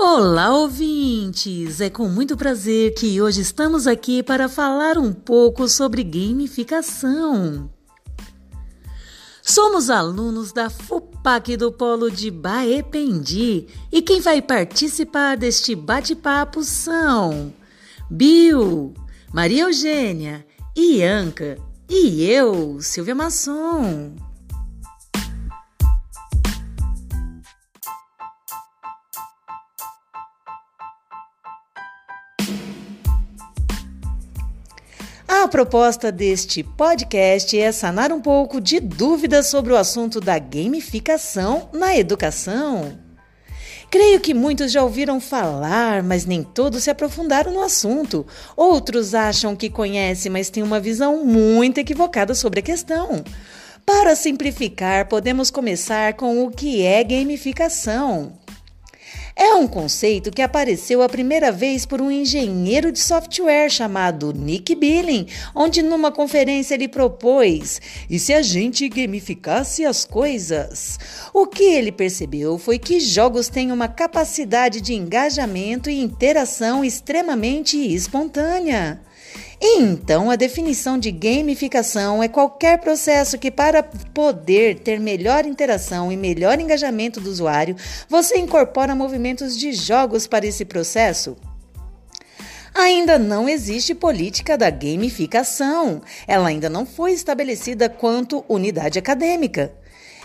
Olá, ouvintes! É com muito prazer que hoje estamos aqui para falar um pouco sobre gamificação. Somos alunos da FUPAC do Polo de Baependi e quem vai participar deste bate-papo são Bill, Maria Eugênia, Ianca e eu, Silvia Masson. A proposta deste podcast é sanar um pouco de dúvidas sobre o assunto da gamificação na educação. Creio que muitos já ouviram falar, mas nem todos se aprofundaram no assunto. Outros acham que conhecem, mas têm uma visão muito equivocada sobre a questão. Para simplificar, podemos começar com o que é gamificação. É um conceito que apareceu a primeira vez por um engenheiro de software chamado Nick Billing, onde numa conferência ele propôs: e se a gente gamificasse as coisas? O que ele percebeu foi que jogos têm uma capacidade de engajamento e interação extremamente espontânea. Então, a definição de gamificação é qualquer processo que, para poder ter melhor interação e melhor engajamento do usuário, você incorpora movimentos de jogos para esse processo. Ainda não existe política da gamificação. Ela ainda não foi estabelecida quanto unidade acadêmica.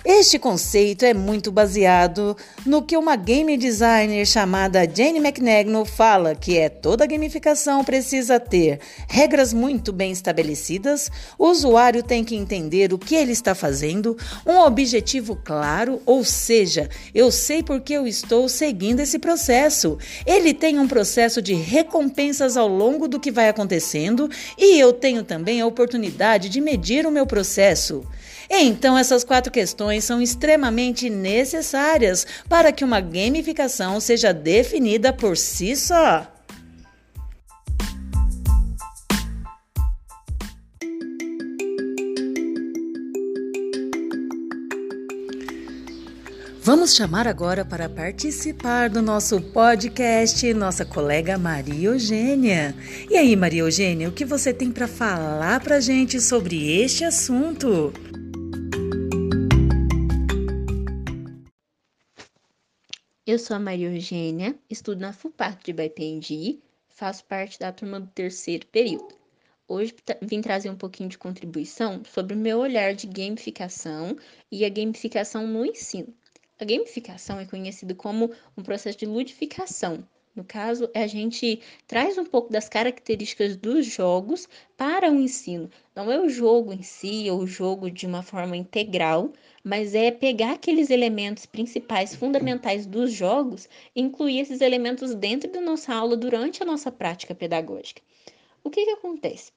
Este conceito é muito baseado no que uma game designer chamada Jane McNagno fala, que é toda gamificação precisa ter regras muito bem estabelecidas, o usuário tem que entender o que ele está fazendo, um objetivo claro, ou seja, eu sei porque eu estou seguindo esse processo. Ele tem um processo de recompensas ao longo do que vai acontecendo e eu tenho também a oportunidade de medir o meu processo. Então, essas quatro questões são extremamente necessárias para que uma gamificação seja definida por si só. Vamos chamar agora para participar do nosso podcast nossa colega Maria Eugênia. E aí, Maria Eugênia, o que você tem para falar para gente sobre este assunto? Eu sou a Maria Eugênia, estudo na FUPAC de Baipendi, faço parte da turma do terceiro período. Hoje vim trazer um pouquinho de contribuição sobre o meu olhar de gamificação e a gamificação no ensino. A gamificação é conhecida como um processo de ludificação, no caso, a gente traz um pouco das características dos jogos para o ensino. Não é o jogo em si, ou o jogo de uma forma integral, mas é pegar aqueles elementos principais, fundamentais dos jogos e incluir esses elementos dentro da nossa aula durante a nossa prática pedagógica. O que, que acontece?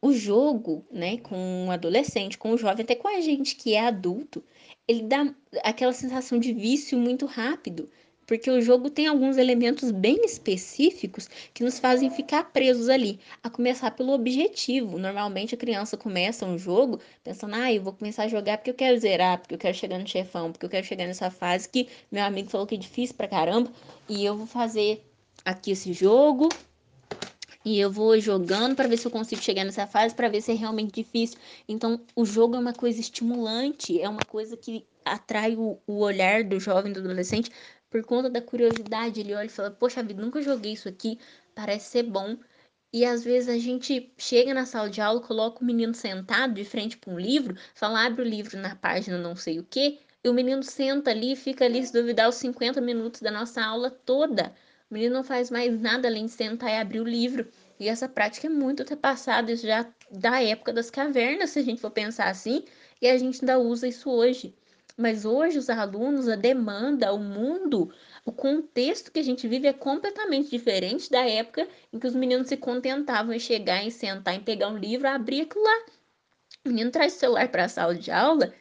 O jogo, né, com um adolescente, com um jovem, até com a gente que é adulto, ele dá aquela sensação de vício muito rápido porque o jogo tem alguns elementos bem específicos que nos fazem ficar presos ali, a começar pelo objetivo. Normalmente a criança começa um jogo pensando, ah, eu vou começar a jogar porque eu quero zerar, porque eu quero chegar no chefão, porque eu quero chegar nessa fase que meu amigo falou que é difícil pra caramba, e eu vou fazer aqui esse jogo, e eu vou jogando para ver se eu consigo chegar nessa fase, para ver se é realmente difícil. Então, o jogo é uma coisa estimulante, é uma coisa que atrai o, o olhar do jovem, do adolescente, por conta da curiosidade, ele olha e fala: Poxa vida, nunca joguei isso aqui, parece ser bom. E às vezes a gente chega na sala de aula, coloca o menino sentado de frente para um livro, fala, abre o livro na página não sei o que, e o menino senta ali, fica ali, se duvidar, os 50 minutos da nossa aula toda. O menino não faz mais nada além de sentar e abrir o livro. E essa prática é muito ultrapassada, isso já da época das cavernas, se a gente for pensar assim, e a gente ainda usa isso hoje. Mas hoje os alunos, a demanda, o mundo, o contexto que a gente vive é completamente diferente da época em que os meninos se contentavam em chegar, em sentar, em pegar um livro, abrir aquilo lá. O menino traz o celular para a sala de aula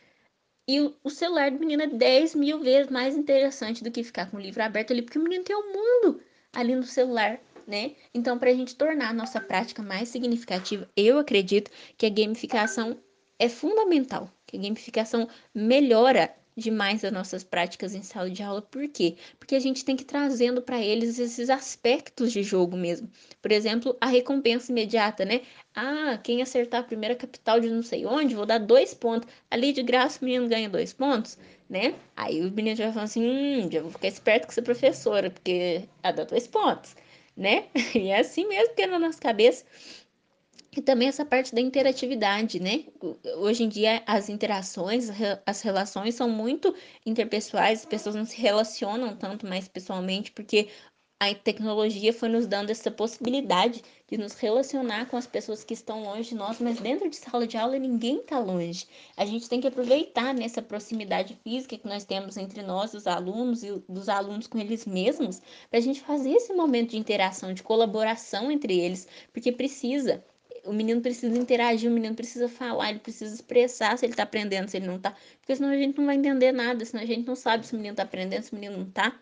e o celular do menino é 10 mil vezes mais interessante do que ficar com o livro aberto ali, porque o menino tem o um mundo ali no celular. Né? Então, para a gente tornar a nossa prática mais significativa, eu acredito que a gamificação é fundamental, que a gamificação melhora demais das nossas práticas em sala de aula. Por quê? Porque a gente tem que ir trazendo para eles esses aspectos de jogo mesmo. Por exemplo, a recompensa imediata, né? Ah, quem acertar a primeira capital de não sei onde, vou dar dois pontos. Ali de graça o menino ganha dois pontos, né? Aí o menino já fala assim: hum, já vou ficar esperto com essa professora, porque ela dá dois pontos, né? E é assim mesmo que é na nossa cabeça. E também essa parte da interatividade, né? Hoje em dia as interações, as relações são muito interpessoais, as pessoas não se relacionam tanto mais pessoalmente, porque a tecnologia foi nos dando essa possibilidade de nos relacionar com as pessoas que estão longe de nós, mas dentro de sala de aula ninguém está longe. A gente tem que aproveitar nessa proximidade física que nós temos entre nós, os alunos, e dos alunos com eles mesmos, para a gente fazer esse momento de interação, de colaboração entre eles, porque precisa o menino precisa interagir, o menino precisa falar, ele precisa expressar se ele está aprendendo, se ele não está. Porque senão a gente não vai entender nada, senão a gente não sabe se o menino está aprendendo, se o menino não está.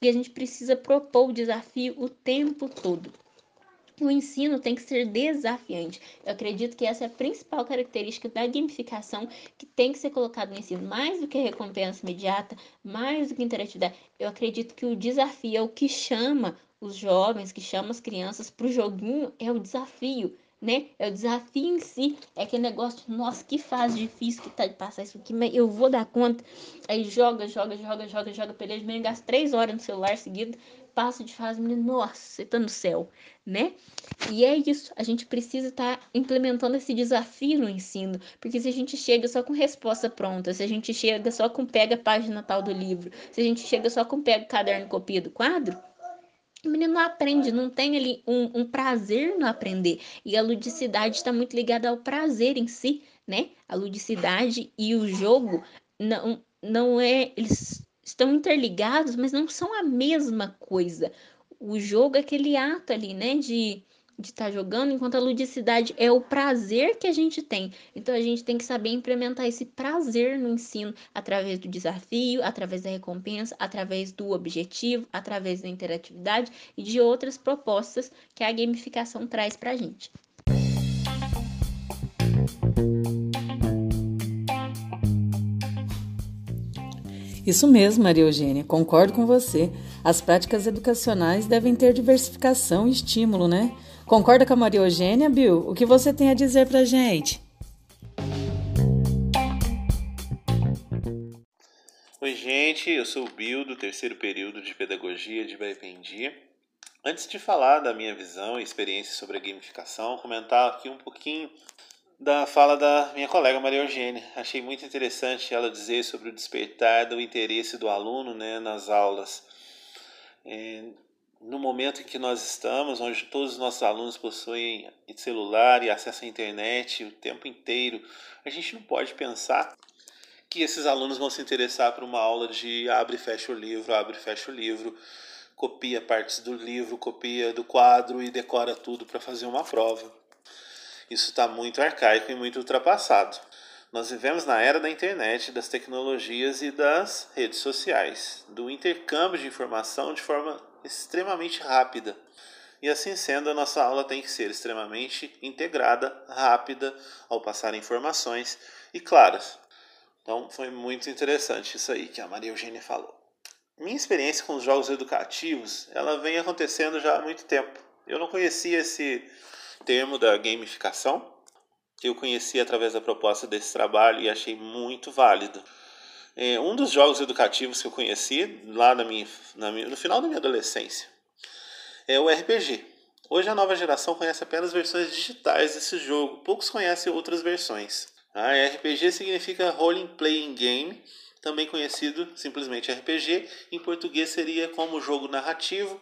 E a gente precisa propor o desafio o tempo todo. O ensino tem que ser desafiante. Eu acredito que essa é a principal característica da gamificação que tem que ser colocado no ensino. Mais do que recompensa imediata, mais do que interatividade. Eu acredito que o desafio é o que chama os jovens, que chama as crianças para o joguinho, é o desafio né? É o desafio em si, é aquele negócio, nossa, que fase difícil que tá de passar isso aqui, mas eu vou dar conta. Aí joga, joga, joga, joga, joga, peleja, menino gasta três horas no celular seguido, passa de fase, menino, nossa, você tá no céu, né? E é isso, a gente precisa estar tá implementando esse desafio no ensino, porque se a gente chega só com resposta pronta, se a gente chega só com pega a página tal do livro, se a gente chega só com pega o caderno copia do quadro, o menino não aprende, não tem ali um, um prazer no aprender. E a ludicidade está muito ligada ao prazer em si, né? A ludicidade e o jogo não, não é. Eles estão interligados, mas não são a mesma coisa. O jogo é aquele ato ali, né? De de estar tá jogando, enquanto a ludicidade é o prazer que a gente tem. Então a gente tem que saber implementar esse prazer no ensino através do desafio, através da recompensa, através do objetivo, através da interatividade e de outras propostas que a gamificação traz para a gente. Isso mesmo, Maria Eugênia, concordo com você. As práticas educacionais devem ter diversificação e estímulo, né? Concorda com a Maria Eugênia, Bill? O que você tem a dizer pra gente? Oi, gente, eu sou o Bill, do terceiro período de Pedagogia de Baipendi. Antes de falar da minha visão e experiência sobre a gamificação, comentar aqui um pouquinho da fala da minha colega Maria Eugênia. Achei muito interessante ela dizer sobre o despertar do interesse do aluno né, nas aulas. É, no momento em que nós estamos, onde todos os nossos alunos possuem celular e acesso à internet o tempo inteiro, a gente não pode pensar que esses alunos vão se interessar por uma aula de abre e fecha o livro, abre e fecha o livro, copia partes do livro, copia do quadro e decora tudo para fazer uma prova. Isso está muito arcaico e muito ultrapassado. Nós vivemos na era da internet, das tecnologias e das redes sociais, do intercâmbio de informação de forma extremamente rápida. E assim sendo, a nossa aula tem que ser extremamente integrada, rápida ao passar informações e claras. Então foi muito interessante isso aí que a Maria Eugênia falou. Minha experiência com os jogos educativos, ela vem acontecendo já há muito tempo. Eu não conhecia esse termo da gamificação, que eu conheci através da proposta desse trabalho e achei muito válido. É, um dos jogos educativos que eu conheci lá na minha, na minha, no final da minha adolescência é o RPG. Hoje a nova geração conhece apenas versões digitais desse jogo, poucos conhecem outras versões. A ah, RPG significa Role Playing Game, também conhecido simplesmente RPG, em português seria como jogo narrativo,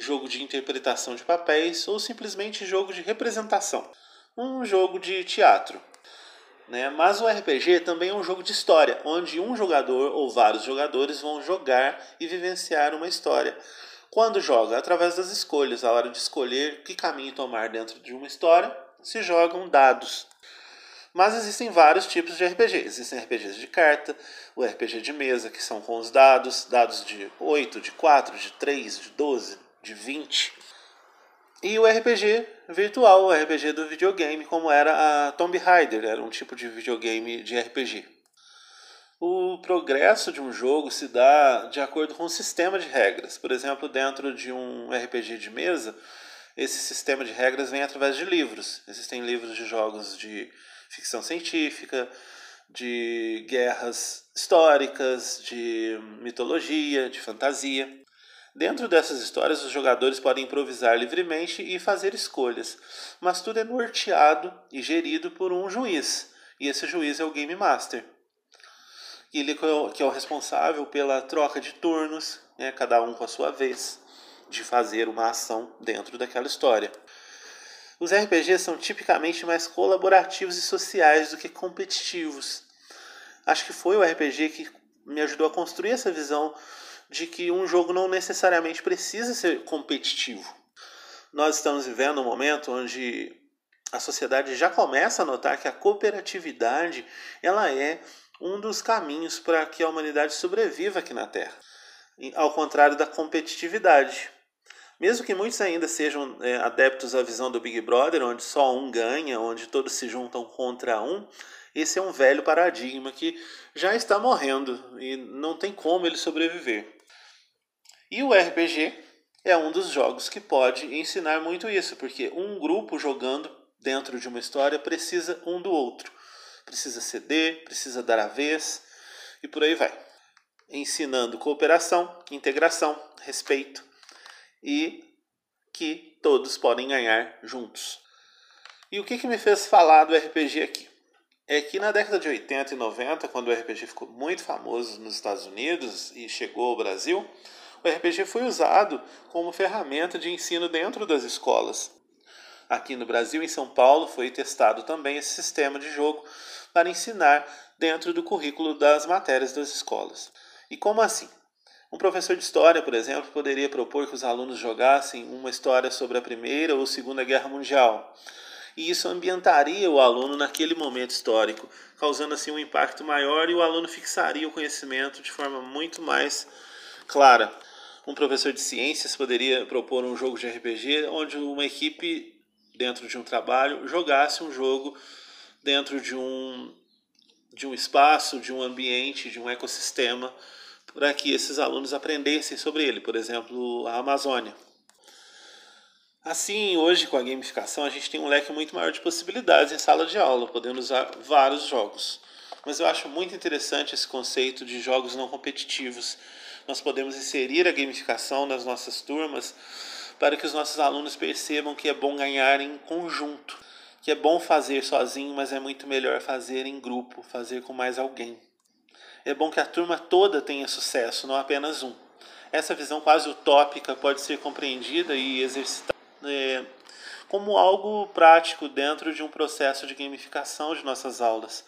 jogo de interpretação de papéis ou simplesmente jogo de representação, um jogo de teatro. Né? Mas o RPG também é um jogo de história, onde um jogador ou vários jogadores vão jogar e vivenciar uma história. Quando joga? Através das escolhas, a hora de escolher que caminho tomar dentro de uma história, se jogam dados. Mas existem vários tipos de RPG. Existem RPGs de carta, o RPG de mesa, que são com os dados, dados de 8, de 4, de 3, de 12, de 20. E o RPG virtual, o RPG do videogame, como era a Tomb Raider, era um tipo de videogame de RPG. O progresso de um jogo se dá de acordo com um sistema de regras. Por exemplo, dentro de um RPG de mesa, esse sistema de regras vem através de livros. Existem livros de jogos de ficção científica, de guerras históricas, de mitologia, de fantasia. Dentro dessas histórias, os jogadores podem improvisar livremente e fazer escolhas, mas tudo é norteado e gerido por um juiz, e esse juiz é o Game Master. Ele que é o responsável pela troca de turnos, né, cada um com a sua vez, de fazer uma ação dentro daquela história. Os RPGs são tipicamente mais colaborativos e sociais do que competitivos. Acho que foi o RPG que me ajudou a construir essa visão de que um jogo não necessariamente precisa ser competitivo. Nós estamos vivendo um momento onde a sociedade já começa a notar que a cooperatividade ela é um dos caminhos para que a humanidade sobreviva aqui na Terra, ao contrário da competitividade. Mesmo que muitos ainda sejam é, adeptos à visão do Big Brother, onde só um ganha, onde todos se juntam contra um, esse é um velho paradigma que já está morrendo e não tem como ele sobreviver. E o RPG é um dos jogos que pode ensinar muito isso, porque um grupo jogando dentro de uma história precisa um do outro. Precisa ceder, precisa dar a vez e por aí vai. Ensinando cooperação, integração, respeito e que todos podem ganhar juntos. E o que, que me fez falar do RPG aqui? É que na década de 80 e 90, quando o RPG ficou muito famoso nos Estados Unidos e chegou ao Brasil, o RPG foi usado como ferramenta de ensino dentro das escolas. Aqui no Brasil, em São Paulo, foi testado também esse sistema de jogo para ensinar dentro do currículo das matérias das escolas. E como assim? Um professor de história, por exemplo, poderia propor que os alunos jogassem uma história sobre a Primeira ou Segunda Guerra Mundial. E isso ambientaria o aluno naquele momento histórico, causando assim um impacto maior e o aluno fixaria o conhecimento de forma muito mais clara um professor de ciências poderia propor um jogo de RPG onde uma equipe, dentro de um trabalho, jogasse um jogo dentro de um, de um espaço, de um ambiente, de um ecossistema, para que esses alunos aprendessem sobre ele, por exemplo, a Amazônia. Assim, hoje com a gamificação, a gente tem um leque muito maior de possibilidades em sala de aula, podendo usar vários jogos. Mas eu acho muito interessante esse conceito de jogos não competitivos, nós podemos inserir a gamificação nas nossas turmas para que os nossos alunos percebam que é bom ganhar em conjunto, que é bom fazer sozinho, mas é muito melhor fazer em grupo, fazer com mais alguém. É bom que a turma toda tenha sucesso, não apenas um. Essa visão quase utópica pode ser compreendida e exercitada é, como algo prático dentro de um processo de gamificação de nossas aulas.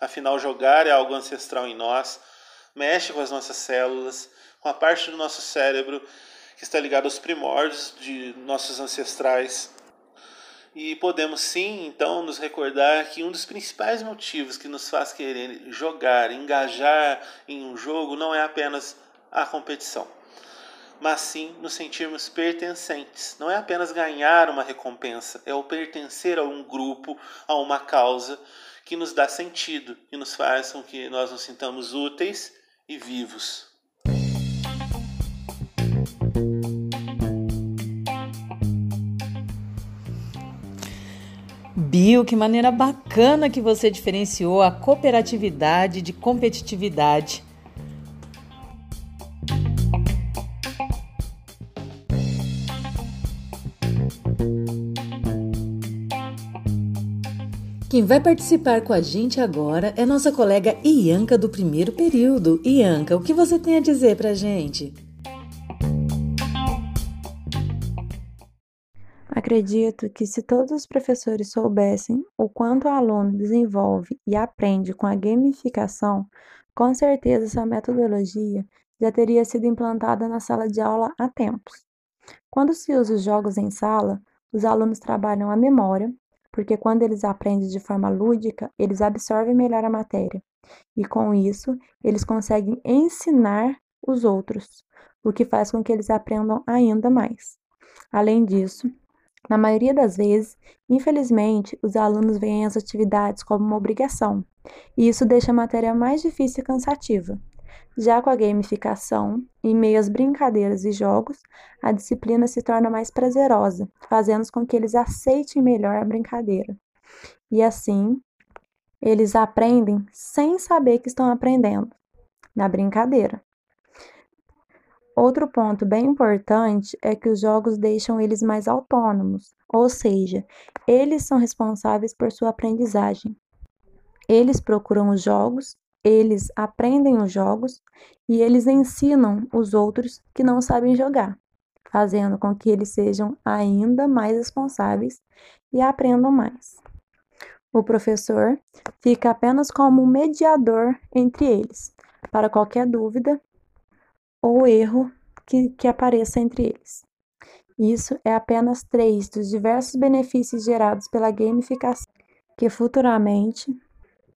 Afinal, jogar é algo ancestral em nós, mexe com as nossas células, com a parte do nosso cérebro que está ligada aos primórdios de nossos ancestrais. E podemos sim, então, nos recordar que um dos principais motivos que nos faz querer jogar, engajar em um jogo, não é apenas a competição, mas sim nos sentirmos pertencentes. Não é apenas ganhar uma recompensa, é o pertencer a um grupo, a uma causa que nos dá sentido e nos faz com que nós nos sintamos úteis e vivos. Bill, que maneira bacana que você diferenciou a cooperatividade de competitividade. Quem vai participar com a gente agora é nossa colega Ianca do primeiro período. Ianca, o que você tem a dizer para a gente? Acredito que se todos os professores soubessem o quanto o aluno desenvolve e aprende com a gamificação, com certeza essa metodologia já teria sido implantada na sala de aula há tempos. Quando se usa os jogos em sala, os alunos trabalham a memória, porque quando eles aprendem de forma lúdica, eles absorvem melhor a matéria. E com isso, eles conseguem ensinar os outros, o que faz com que eles aprendam ainda mais. Além disso, na maioria das vezes, infelizmente, os alunos veem as atividades como uma obrigação, e isso deixa a matéria mais difícil e cansativa. Já com a gamificação, em meio às brincadeiras e jogos, a disciplina se torna mais prazerosa, fazendo com que eles aceitem melhor a brincadeira. E assim, eles aprendem sem saber que estão aprendendo, na brincadeira. Outro ponto bem importante é que os jogos deixam eles mais autônomos, ou seja, eles são responsáveis por sua aprendizagem. Eles procuram os jogos, eles aprendem os jogos e eles ensinam os outros que não sabem jogar, fazendo com que eles sejam ainda mais responsáveis e aprendam mais. O professor fica apenas como mediador entre eles, para qualquer dúvida ou erro que, que apareça entre eles. Isso é apenas três dos diversos benefícios gerados pela gamificação, que futuramente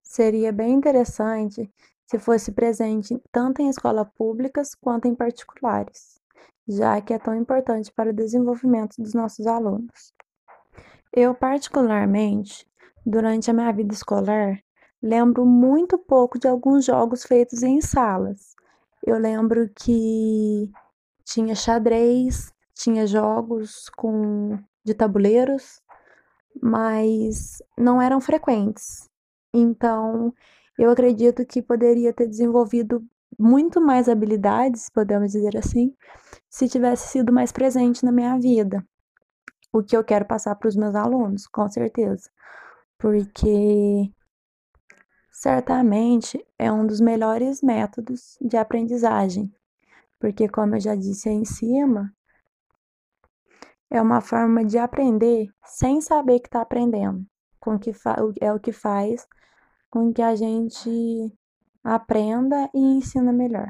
seria bem interessante se fosse presente tanto em escolas públicas quanto em particulares, já que é tão importante para o desenvolvimento dos nossos alunos. Eu, particularmente, durante a minha vida escolar, lembro muito pouco de alguns jogos feitos em salas, eu lembro que tinha xadrez, tinha jogos com de tabuleiros, mas não eram frequentes. Então, eu acredito que poderia ter desenvolvido muito mais habilidades, podemos dizer assim, se tivesse sido mais presente na minha vida. O que eu quero passar para os meus alunos, com certeza. Porque certamente é um dos melhores métodos de aprendizagem, porque, como eu já disse aí em cima, é uma forma de aprender sem saber que está aprendendo, com que é o que faz com que a gente aprenda e ensina melhor.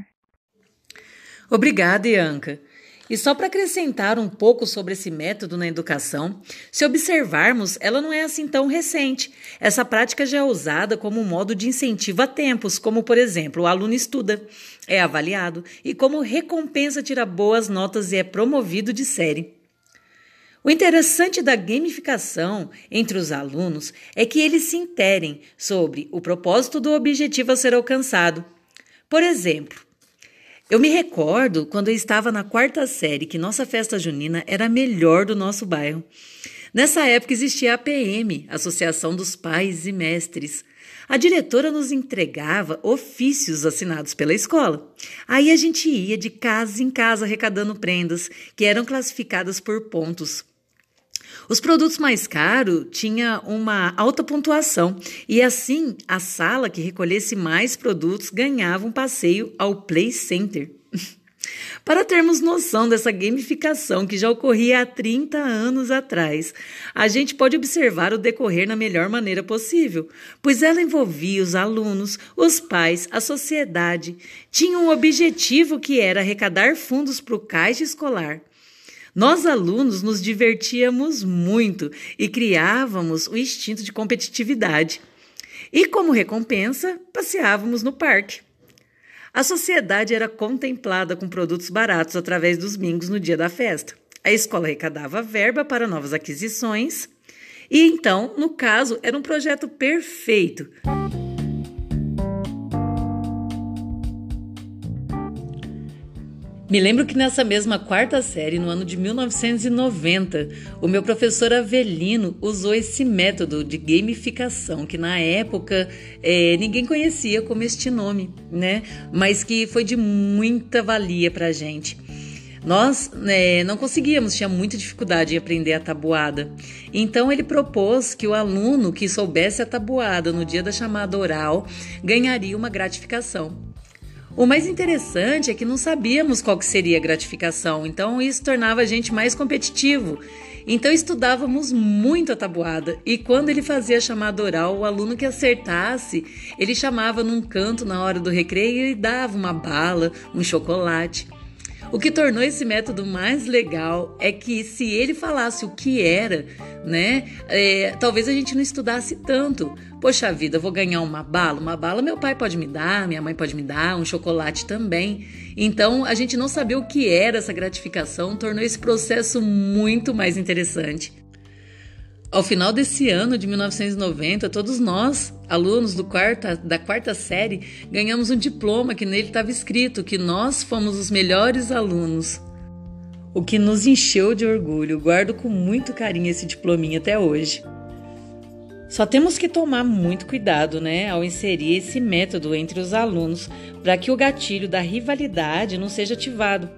Obrigada, Ianca. E só para acrescentar um pouco sobre esse método na educação, se observarmos, ela não é assim tão recente. Essa prática já é usada como um modo de incentivo a tempos, como por exemplo, o aluno estuda, é avaliado e como recompensa tira boas notas e é promovido de série. O interessante da gamificação entre os alunos é que eles se interem sobre o propósito do objetivo a ser alcançado. Por exemplo, eu me recordo quando eu estava na quarta série que nossa festa junina era a melhor do nosso bairro. Nessa época existia a APM, Associação dos Pais e Mestres. A diretora nos entregava ofícios assinados pela escola. Aí a gente ia de casa em casa arrecadando prendas, que eram classificadas por pontos. Os produtos mais caros tinha uma alta pontuação e assim a sala que recolhesse mais produtos ganhava um passeio ao Play Center. Para termos noção dessa gamificação que já ocorria há 30 anos atrás, a gente pode observar o decorrer na melhor maneira possível, pois ela envolvia os alunos, os pais, a sociedade. Tinha um objetivo que era arrecadar fundos para o caixa escolar. Nós, alunos, nos divertíamos muito e criávamos o instinto de competitividade. E, como recompensa, passeávamos no parque. A sociedade era contemplada com produtos baratos através dos mingos no dia da festa. A escola arrecadava verba para novas aquisições. E então, no caso, era um projeto perfeito. Me lembro que nessa mesma quarta série, no ano de 1990, o meu professor Avelino usou esse método de gamificação, que na época é, ninguém conhecia como este nome, né? Mas que foi de muita valia para a gente. Nós né, não conseguíamos, tinha muita dificuldade em aprender a tabuada. Então ele propôs que o aluno que soubesse a tabuada no dia da chamada oral ganharia uma gratificação. O mais interessante é que não sabíamos qual seria a gratificação, então isso tornava a gente mais competitivo. Então estudávamos muito a tabuada e quando ele fazia a chamada oral, o aluno que acertasse, ele chamava num canto na hora do recreio e dava uma bala, um chocolate. O que tornou esse método mais legal é que se ele falasse o que era, né, é, talvez a gente não estudasse tanto. Poxa vida, vou ganhar uma bala? Uma bala meu pai pode me dar, minha mãe pode me dar, um chocolate também. Então, a gente não saber o que era essa gratificação tornou esse processo muito mais interessante. Ao final desse ano de 1990, todos nós, alunos quarta, da quarta série, ganhamos um diploma que nele estava escrito que nós fomos os melhores alunos. O que nos encheu de orgulho. Guardo com muito carinho esse diplominha até hoje. Só temos que tomar muito cuidado, né, ao inserir esse método entre os alunos, para que o gatilho da rivalidade não seja ativado.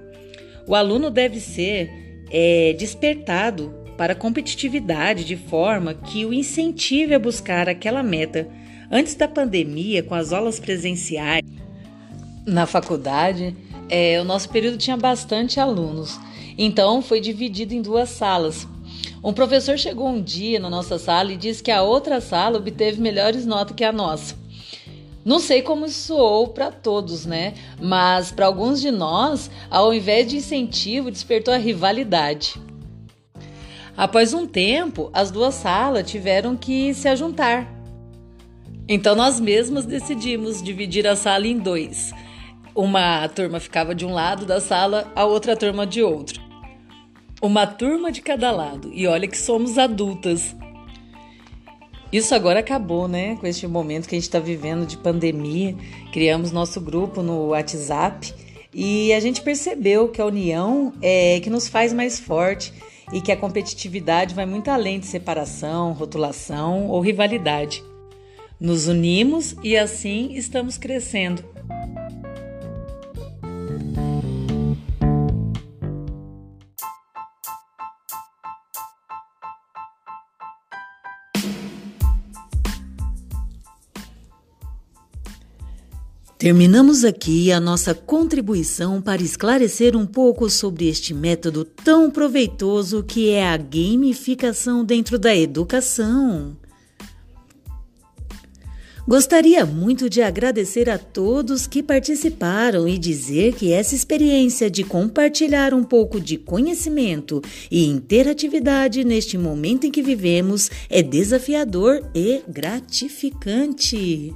O aluno deve ser é, despertado para a competitividade de forma que o incentive a buscar aquela meta. Antes da pandemia, com as aulas presenciais na faculdade, é, o nosso período tinha bastante alunos, então foi dividido em duas salas. Um professor chegou um dia na nossa sala e disse que a outra sala obteve melhores notas que a nossa. Não sei como soou para todos, né? Mas para alguns de nós, ao invés de incentivo, despertou a rivalidade. Após um tempo, as duas salas tiveram que se ajuntar. Então nós mesmos decidimos dividir a sala em dois. Uma turma ficava de um lado da sala, a outra turma de outro. Uma turma de cada lado. E olha que somos adultas. Isso agora acabou, né? Com este momento que a gente está vivendo de pandemia. Criamos nosso grupo no WhatsApp e a gente percebeu que a união é que nos faz mais forte e que a competitividade vai muito além de separação, rotulação ou rivalidade. Nos unimos e assim estamos crescendo. Terminamos aqui a nossa contribuição para esclarecer um pouco sobre este método tão proveitoso que é a gamificação dentro da educação. Gostaria muito de agradecer a todos que participaram e dizer que essa experiência de compartilhar um pouco de conhecimento e interatividade neste momento em que vivemos é desafiador e gratificante.